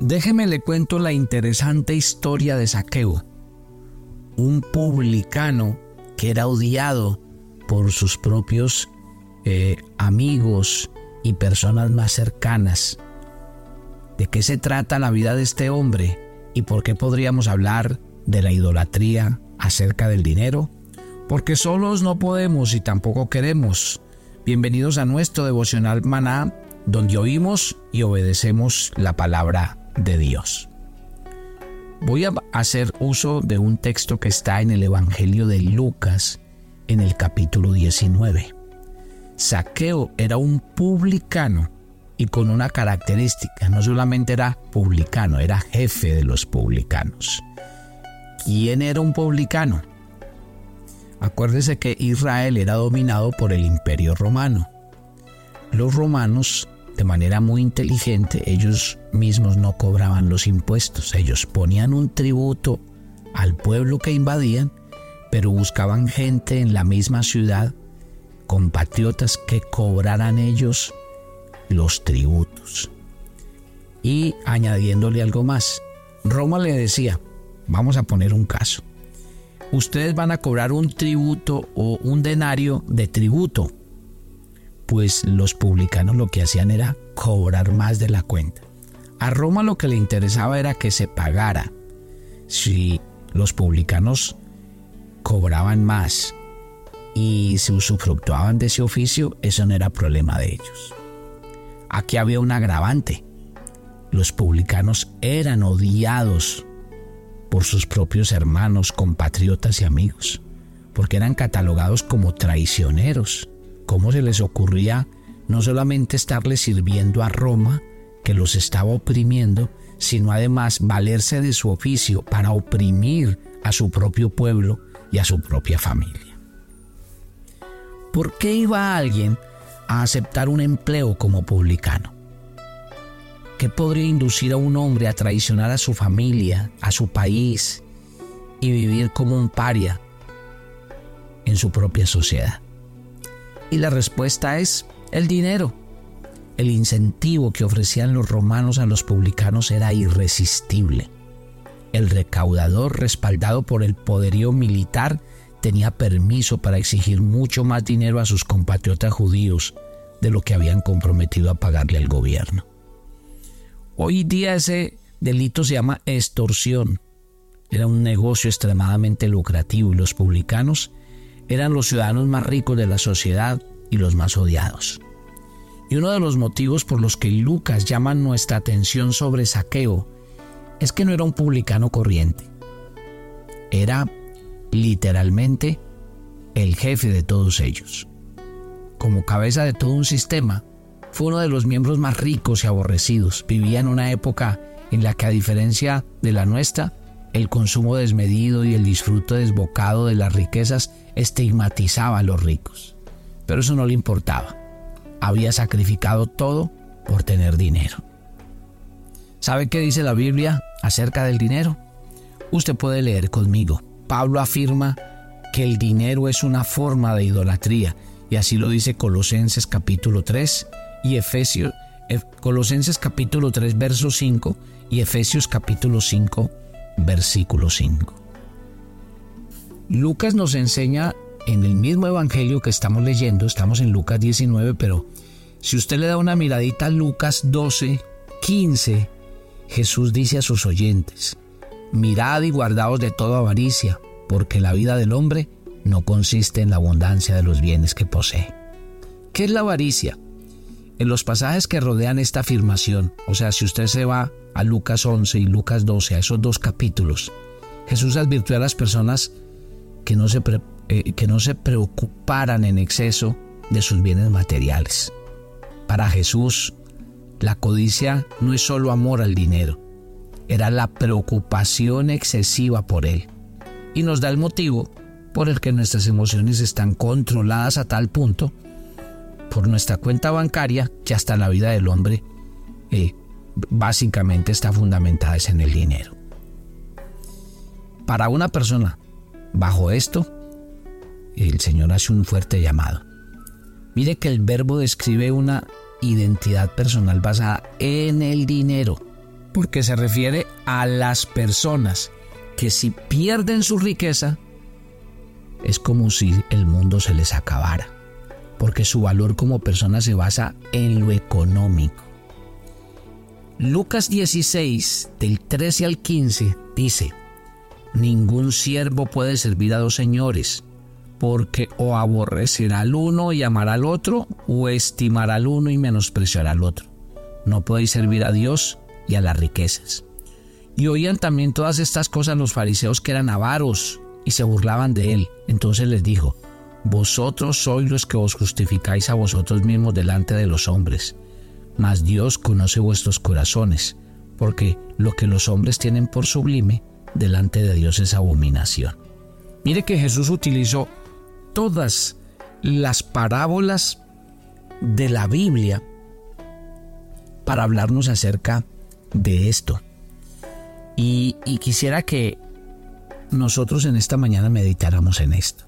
Déjeme le cuento la interesante historia de Saqueo, un publicano que era odiado por sus propios eh, amigos y personas más cercanas. ¿De qué se trata la vida de este hombre y por qué podríamos hablar de la idolatría acerca del dinero? Porque solos no podemos y tampoco queremos. Bienvenidos a nuestro devocional maná, donde oímos y obedecemos la palabra de Dios. Voy a hacer uso de un texto que está en el Evangelio de Lucas en el capítulo 19. Saqueo era un publicano y con una característica, no solamente era publicano, era jefe de los publicanos. ¿Quién era un publicano? Acuérdese que Israel era dominado por el imperio romano. Los romanos de manera muy inteligente, ellos mismos no cobraban los impuestos, ellos ponían un tributo al pueblo que invadían, pero buscaban gente en la misma ciudad, compatriotas que cobraran ellos los tributos. Y añadiéndole algo más, Roma le decía, vamos a poner un caso, ustedes van a cobrar un tributo o un denario de tributo pues los publicanos lo que hacían era cobrar más de la cuenta. A Roma lo que le interesaba era que se pagara. Si los publicanos cobraban más y se usufructuaban de ese oficio, eso no era problema de ellos. Aquí había un agravante. Los publicanos eran odiados por sus propios hermanos, compatriotas y amigos, porque eran catalogados como traicioneros cómo se les ocurría no solamente estarle sirviendo a Roma, que los estaba oprimiendo, sino además valerse de su oficio para oprimir a su propio pueblo y a su propia familia. ¿Por qué iba alguien a aceptar un empleo como publicano? ¿Qué podría inducir a un hombre a traicionar a su familia, a su país y vivir como un paria en su propia sociedad? Y la respuesta es el dinero. El incentivo que ofrecían los romanos a los publicanos era irresistible. El recaudador, respaldado por el poderío militar, tenía permiso para exigir mucho más dinero a sus compatriotas judíos de lo que habían comprometido a pagarle al gobierno. Hoy día ese delito se llama extorsión. Era un negocio extremadamente lucrativo y los publicanos eran los ciudadanos más ricos de la sociedad y los más odiados. Y uno de los motivos por los que Lucas llama nuestra atención sobre Saqueo es que no era un publicano corriente. Era literalmente el jefe de todos ellos. Como cabeza de todo un sistema, fue uno de los miembros más ricos y aborrecidos. Vivía en una época en la que a diferencia de la nuestra, el consumo desmedido y el disfrute desbocado de las riquezas estigmatizaba a los ricos. Pero eso no le importaba. Había sacrificado todo por tener dinero. ¿Sabe qué dice la Biblia acerca del dinero? Usted puede leer conmigo. Pablo afirma que el dinero es una forma de idolatría y así lo dice Colosenses capítulo 3 y Efesios eh, Colosenses capítulo 3 verso 5 y Efesios capítulo 5 versículo 5. Lucas nos enseña en el mismo evangelio que estamos leyendo, estamos en Lucas 19, pero si usted le da una miradita a Lucas 12, 15, Jesús dice a sus oyentes, mirad y guardaos de toda avaricia, porque la vida del hombre no consiste en la abundancia de los bienes que posee. ¿Qué es la avaricia? En los pasajes que rodean esta afirmación, o sea, si usted se va a Lucas 11 y Lucas 12, a esos dos capítulos, Jesús advirtió a las personas que no se, eh, que no se preocuparan en exceso de sus bienes materiales. Para Jesús, la codicia no es solo amor al dinero, era la preocupación excesiva por él. Y nos da el motivo por el que nuestras emociones están controladas a tal punto por nuestra cuenta bancaria que hasta la vida del hombre eh, básicamente está fundamentada en el dinero. Para una persona bajo esto, el Señor hace un fuerte llamado. Mire que el verbo describe una identidad personal basada en el dinero. porque se refiere a las personas que si pierden su riqueza, es como si el mundo se les acabara, porque su valor como persona se basa en lo económico. Lucas 16, del 13 al 15, dice, Ningún siervo puede servir a dos señores, porque o aborrecerá al uno y amará al otro, o estimará al uno y menospreciará al otro. No podéis servir a Dios y a las riquezas. Y oían también todas estas cosas los fariseos que eran avaros y se burlaban de él. Entonces les dijo, Vosotros sois los que os justificáis a vosotros mismos delante de los hombres, mas Dios conoce vuestros corazones, porque lo que los hombres tienen por sublime, delante de Dios es abominación. Mire que Jesús utilizó todas las parábolas de la Biblia para hablarnos acerca de esto. Y, quisiera que nosotros en esta mañana meditáramos en esto.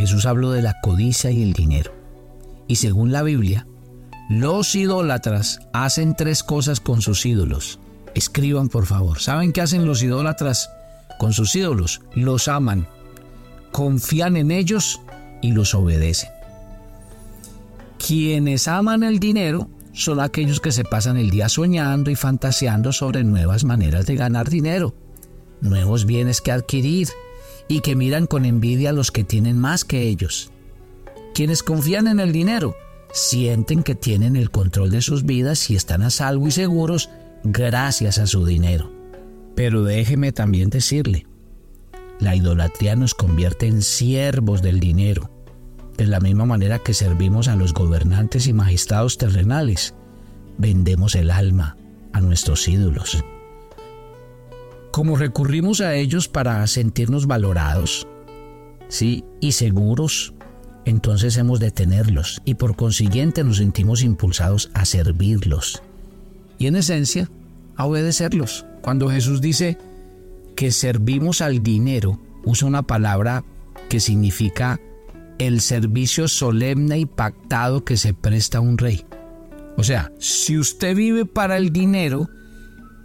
Jesús habló de la codicia y el dinero. Y según la Biblia, los idólatras hacen tres cosas con sus ídolos. Escriban por favor. ¿Saben qué hacen los idólatras con sus ídolos? Los aman confían en ellos y los obedecen. Quienes aman el dinero son aquellos que se pasan el día soñando y fantaseando sobre nuevas maneras de ganar dinero, nuevos bienes que adquirir y que miran con envidia a los que tienen más que ellos. Quienes confían en el dinero sienten que tienen el control de sus vidas y están a salvo y seguros gracias a su dinero. Pero déjeme también decirle, la idolatría nos convierte en siervos del dinero, de la misma manera que servimos a los gobernantes y magistrados terrenales. Vendemos el alma a nuestros ídolos. Como recurrimos a ellos para sentirnos valorados, sí, y seguros, entonces hemos de tenerlos y por consiguiente nos sentimos impulsados a servirlos y en esencia a obedecerlos. Cuando Jesús dice, que servimos al dinero usa una palabra que significa el servicio solemne y pactado que se presta a un rey. O sea, si usted vive para el dinero,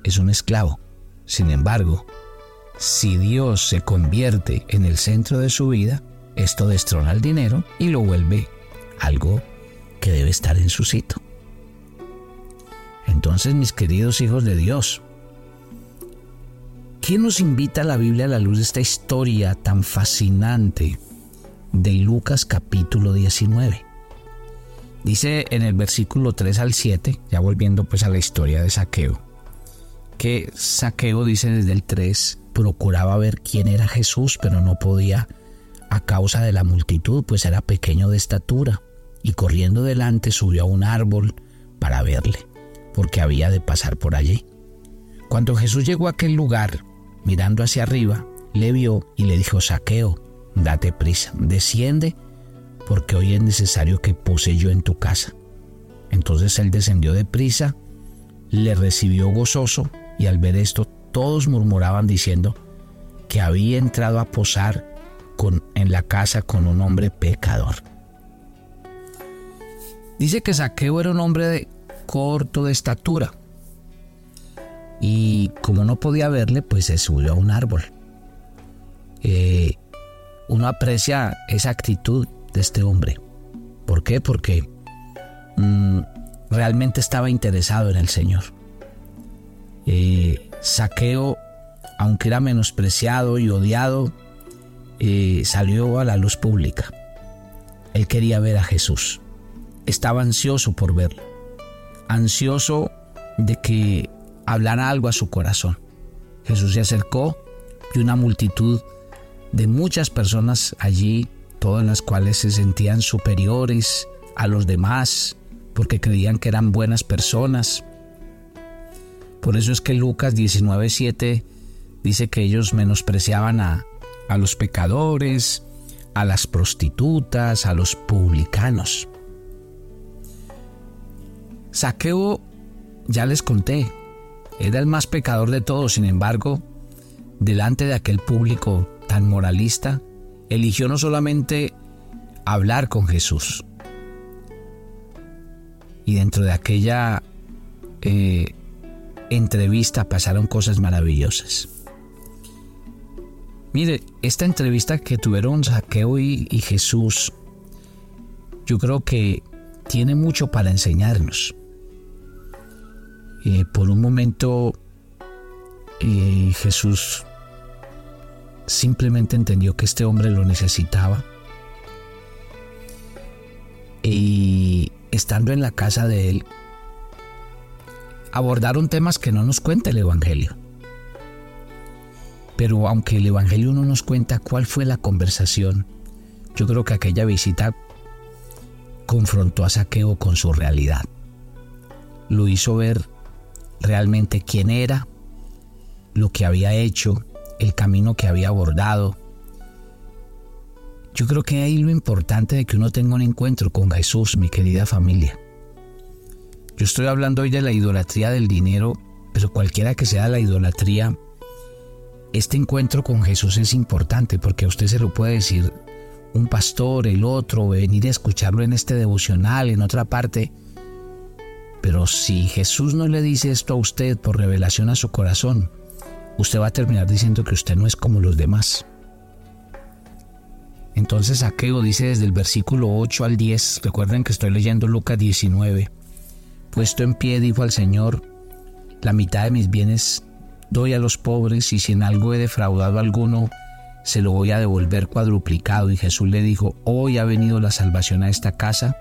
es un esclavo. Sin embargo, si Dios se convierte en el centro de su vida, esto destrona el dinero y lo vuelve algo que debe estar en su sitio. Entonces, mis queridos hijos de Dios, ¿Quién nos invita a la Biblia a la luz de esta historia tan fascinante de Lucas capítulo 19? Dice en el versículo 3 al 7, ya volviendo pues a la historia de Saqueo, que Saqueo dice desde el 3, procuraba ver quién era Jesús, pero no podía a causa de la multitud, pues era pequeño de estatura, y corriendo delante subió a un árbol para verle, porque había de pasar por allí. Cuando Jesús llegó a aquel lugar, mirando hacia arriba, le vio y le dijo, Saqueo, date prisa, desciende, porque hoy es necesario que puse yo en tu casa. Entonces él descendió de prisa, le recibió gozoso, y al ver esto todos murmuraban diciendo que había entrado a posar en la casa con un hombre pecador. Dice que Saqueo era un hombre de corto de estatura, y como no podía verle, pues se subió a un árbol. Eh, uno aprecia esa actitud de este hombre. ¿Por qué? Porque mm, realmente estaba interesado en el Señor. Eh, saqueo, aunque era menospreciado y odiado, eh, salió a la luz pública. Él quería ver a Jesús. Estaba ansioso por verlo. Ansioso de que hablar algo a su corazón. Jesús se acercó y una multitud de muchas personas allí, todas las cuales se sentían superiores a los demás porque creían que eran buenas personas. Por eso es que Lucas 19:7 dice que ellos menospreciaban a, a los pecadores, a las prostitutas, a los publicanos. Saqueo, ya les conté, era el más pecador de todos, sin embargo, delante de aquel público tan moralista, eligió no solamente hablar con Jesús, y dentro de aquella eh, entrevista pasaron cosas maravillosas. Mire, esta entrevista que tuvieron Saqueo y, Jesús, yo creo que tiene mucho para enseñarnos. Eh, por un momento eh, Jesús simplemente entendió que este hombre lo necesitaba. Y estando en la casa de él, abordaron temas que no nos cuenta el Evangelio. Pero aunque el Evangelio no nos cuenta cuál fue la conversación, yo creo que aquella visita confrontó a Saqueo con su realidad. Lo hizo ver realmente quién era, lo que había hecho, el camino que había abordado. Yo creo que ahí lo importante de que uno tenga un encuentro con Jesús, mi querida familia. Yo estoy hablando hoy de la idolatría del dinero, pero cualquiera que sea la idolatría, este encuentro con Jesús es importante porque a usted se lo puede decir un pastor, el otro, venir a escucharlo en este devocional, en otra parte. Pero si Jesús no le dice esto a usted por revelación a su corazón, usted va a terminar diciendo que usted no es como los demás. Entonces Saqueo dice desde el versículo 8 al 10, recuerden que estoy leyendo Lucas 19, puesto en pie dijo al Señor, la mitad de mis bienes doy a los pobres y si en algo he defraudado a alguno, se lo voy a devolver cuadruplicado. Y Jesús le dijo, hoy ha venido la salvación a esta casa,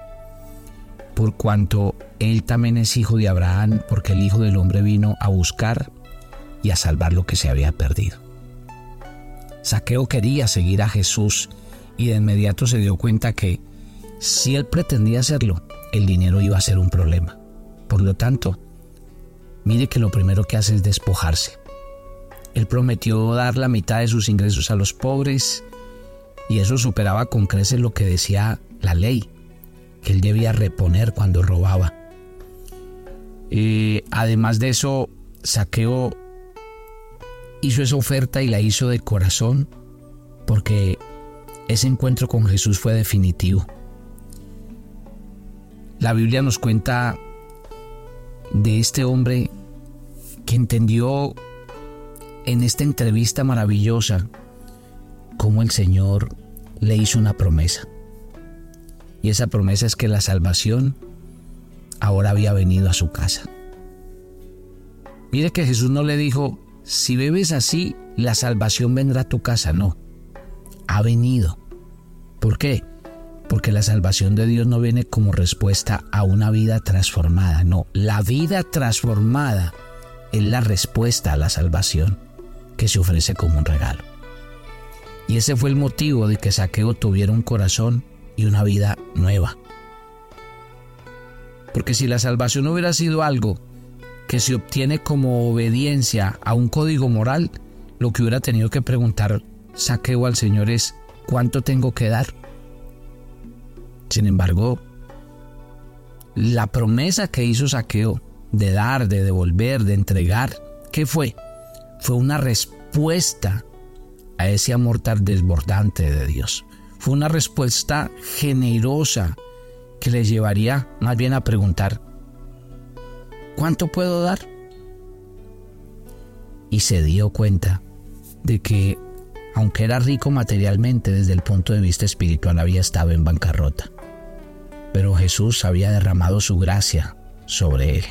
por cuanto él también es hijo de Abraham, porque el Hijo del Hombre vino a buscar y a salvar lo que se había perdido. Saqueo quería seguir a Jesús y de inmediato se dio cuenta que si él pretendía hacerlo, el dinero iba a ser un problema. Por lo tanto, mire que lo primero que hace es despojarse. Él prometió dar la mitad de sus ingresos a los pobres y eso superaba con creces lo que decía la ley, que él debía reponer cuando robaba. Y además de eso, Saqueo hizo esa oferta y la hizo de corazón porque ese encuentro con Jesús fue definitivo. La Biblia nos cuenta de este hombre que entendió en esta entrevista maravillosa cómo el Señor le hizo una promesa. Y esa promesa es que la salvación ahora había venido a su casa. Mire que Jesús no le dijo, si bebes así, la salvación vendrá a tu casa. No, ha venido. ¿Por qué? Porque la salvación de Dios no viene como respuesta a una vida transformada. No, la vida transformada es la respuesta a la salvación que se ofrece como un regalo. Y ese fue el motivo de que Saqueo tuviera un corazón y una vida nueva. Porque si la salvación hubiera sido algo que se obtiene como obediencia a un código moral, lo que hubiera tenido que preguntar Saqueo al Señor es, ¿cuánto tengo que dar? Sin embargo, la promesa que hizo Saqueo de dar, de devolver, de entregar, ¿qué fue? Fue una respuesta a ese amor tan desbordante de Dios. Fue una respuesta generosa que le llevaría más bien a preguntar, ¿cuánto puedo dar? Y se dio cuenta de que, aunque era rico materialmente desde el punto de vista espiritual, había estado en bancarrota. Pero Jesús había derramado su gracia sobre él.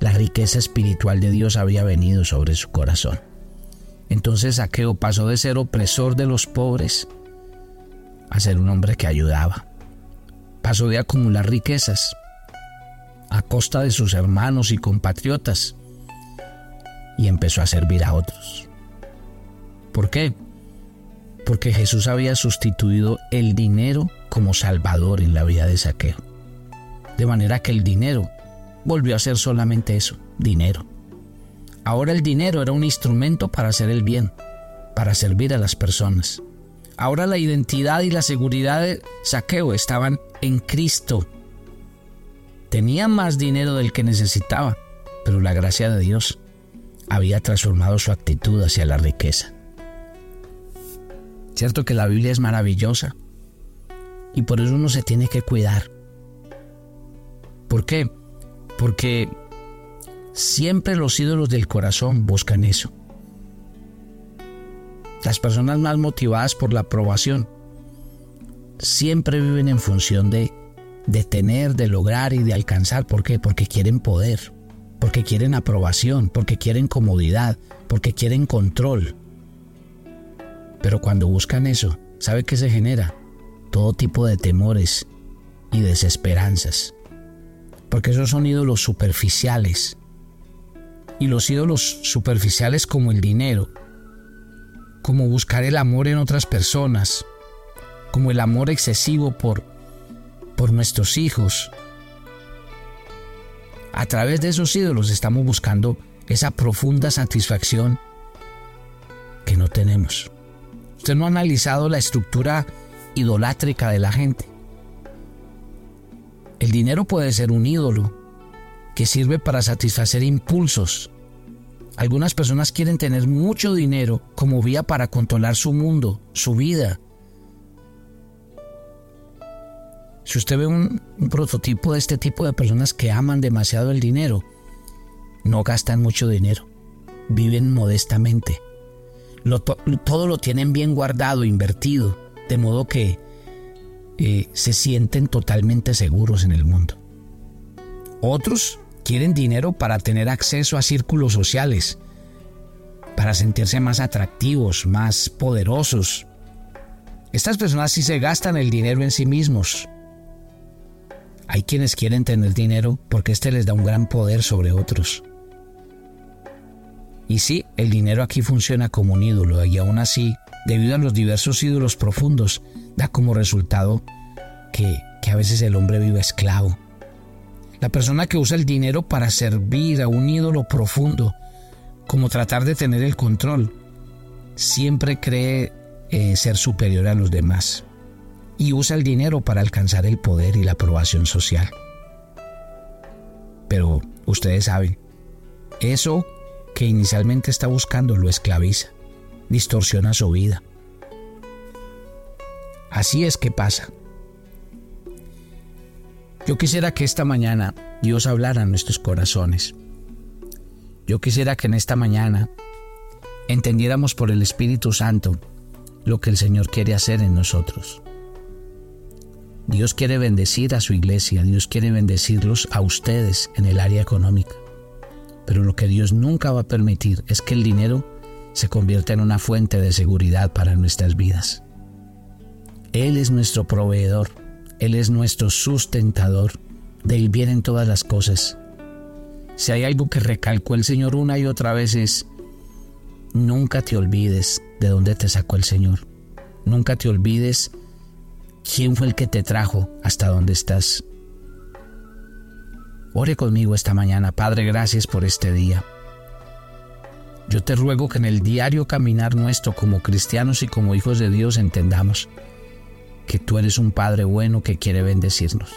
La riqueza espiritual de Dios había venido sobre su corazón. Entonces Saqueo pasó de ser opresor de los pobres a ser un hombre que ayudaba. Pasó de acumular riquezas a costa de sus hermanos y compatriotas y empezó a servir a otros. ¿Por qué? Porque Jesús había sustituido el dinero como salvador en la vida de saqueo. De manera que el dinero volvió a ser solamente eso, dinero. Ahora el dinero era un instrumento para hacer el bien, para servir a las personas. Ahora la identidad y la seguridad de saqueo estaban en Cristo Tenía más dinero del que necesitaba, pero la gracia de Dios había transformado su actitud hacia la riqueza. Cierto que la Biblia es maravillosa y por eso uno se tiene que cuidar. ¿Por qué? Porque Siempre los ídolos del corazón buscan eso. Las personas más motivadas por la aprobación siempre viven en función de, de tener, de lograr y de alcanzar. ¿Por qué? Porque quieren poder, porque quieren aprobación, porque quieren comodidad, porque quieren control. Pero cuando buscan eso, ¿sabe qué se genera? Todo tipo de temores y desesperanzas. Porque esos son ídolos superficiales. Y los ídolos superficiales como el dinero, como buscar el amor en otras personas, como el amor excesivo por, por nuestros hijos. A través de esos ídolos estamos buscando esa profunda satisfacción que no tenemos. Usted no ha analizado la estructura idolátrica de la gente. El dinero puede ser un ídolo que sirve para satisfacer impulsos. Algunas personas quieren tener mucho dinero como vía para controlar su mundo, su vida. Si usted ve un, prototipo de este tipo de personas que aman demasiado el dinero, no gastan mucho dinero, viven modestamente. todo lo tienen bien guardado, invertido, de modo que eh, se sienten totalmente seguros en el mundo. Otros quieren dinero para tener acceso a círculos sociales, para sentirse más atractivos, más poderosos. Estas personas sí se gastan el dinero en sí mismos. Hay quienes quieren tener dinero porque este les da un gran poder sobre otros. Y sí, el dinero aquí funciona como un ídolo y aún así, debido a los diversos ídolos profundos, da como resultado que, a veces el hombre vive esclavo. La persona que usa el dinero para servir a un ídolo profundo, como tratar de tener el control, siempre cree eh, ser superior a los demás y usa el dinero para alcanzar el poder y la aprobación social. Pero ustedes saben, eso que inicialmente está buscando lo esclaviza, distorsiona su vida. Así es que pasa. Yo quisiera que esta mañana Dios hablara a nuestros corazones. Yo quisiera que en esta mañana entendiéramos por el Espíritu Santo lo que el Señor quiere hacer en nosotros. Dios quiere bendecir a su iglesia, Dios quiere bendecirlos a ustedes en el área económica. Pero lo que Dios nunca va a permitir es que el dinero se convierta en una fuente de seguridad para nuestras vidas. Él es nuestro proveedor, Él es nuestro sustentador, de Él vienen todas las cosas. Si hay algo que recalcó el Señor una y otra vez es, nunca te olvides de dónde te sacó el Señor. Nunca te olvides quién fue el que te trajo hasta donde estás. Ore conmigo esta mañana, Padre, gracias por este día. Yo te ruego que en el diario caminar nuestro como cristianos y como hijos de Dios entendamos que tú eres un Padre bueno que quiere bendecirnos.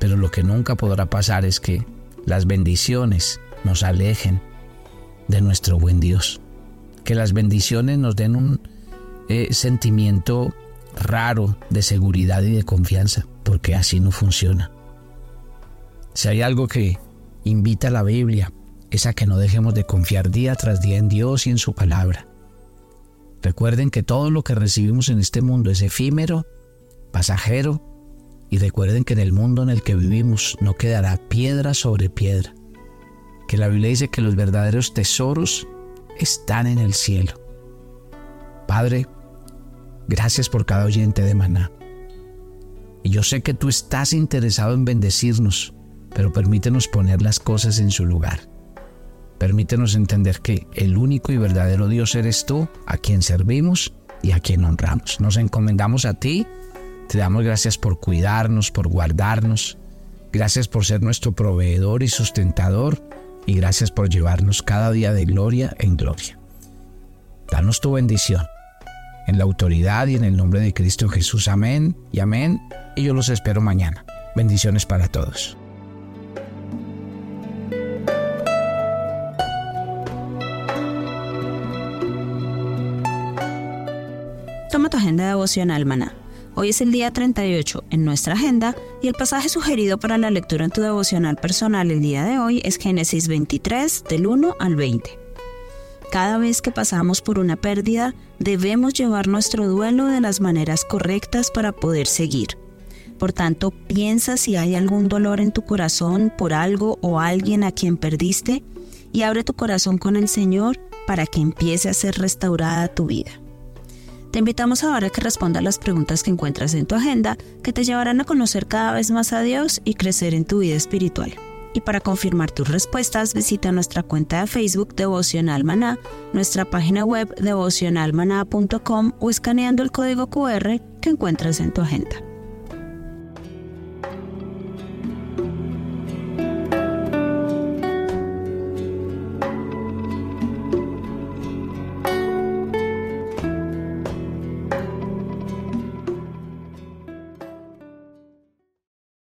Pero lo que nunca podrá pasar es que las bendiciones nos alejen de nuestro buen Dios. Que las bendiciones nos den un eh, sentimiento raro de seguridad y de confianza, porque así no funciona. Si hay algo que invita a la Biblia, a que no dejemos de confiar día tras día en Dios y en su palabra. Recuerden que todo lo que recibimos en este mundo es efímero, pasajero, y recuerden que en el mundo en el que vivimos no quedará piedra sobre piedra, que la Biblia dice que los verdaderos tesoros están en el cielo. Padre, gracias por cada oyente de maná. Y yo sé que tú estás interesado en bendecirnos pero permítenos poner las cosas en su lugar. Permítenos entender que el único y verdadero Dios eres tú, a quien servimos y a quien honramos. Nos encomendamos a ti, te damos gracias por cuidarnos, por guardarnos, gracias por ser nuestro proveedor y sustentador y gracias por llevarnos cada día de gloria en gloria. Danos tu bendición. En la autoridad y en el nombre de Cristo Jesús. Amén y amén. Y yo los espero mañana. Bendiciones para todos. Toma tu agenda devocional, maná. Hoy es el día 38 en nuestra agenda y el pasaje sugerido para la lectura en tu devocional personal el día de hoy es Génesis 23 del 1 al 20. Cada vez que pasamos por una pérdida, debemos llevar nuestro duelo de las maneras correctas para poder seguir. Por tanto, piensa si hay algún dolor en tu corazón por algo o alguien a quien perdiste y abre tu corazón con el Señor para que empiece a ser restaurada tu vida. Te invitamos ahora a que respondas las preguntas que encuentras en tu agenda que te llevarán a conocer cada vez más a Dios y crecer en tu vida espiritual. Y para confirmar tus respuestas, visita nuestra cuenta de Facebook Devocional Maná, nuestra página web devocionalmaná.com o escaneando el código QR que encuentras en tu agenda.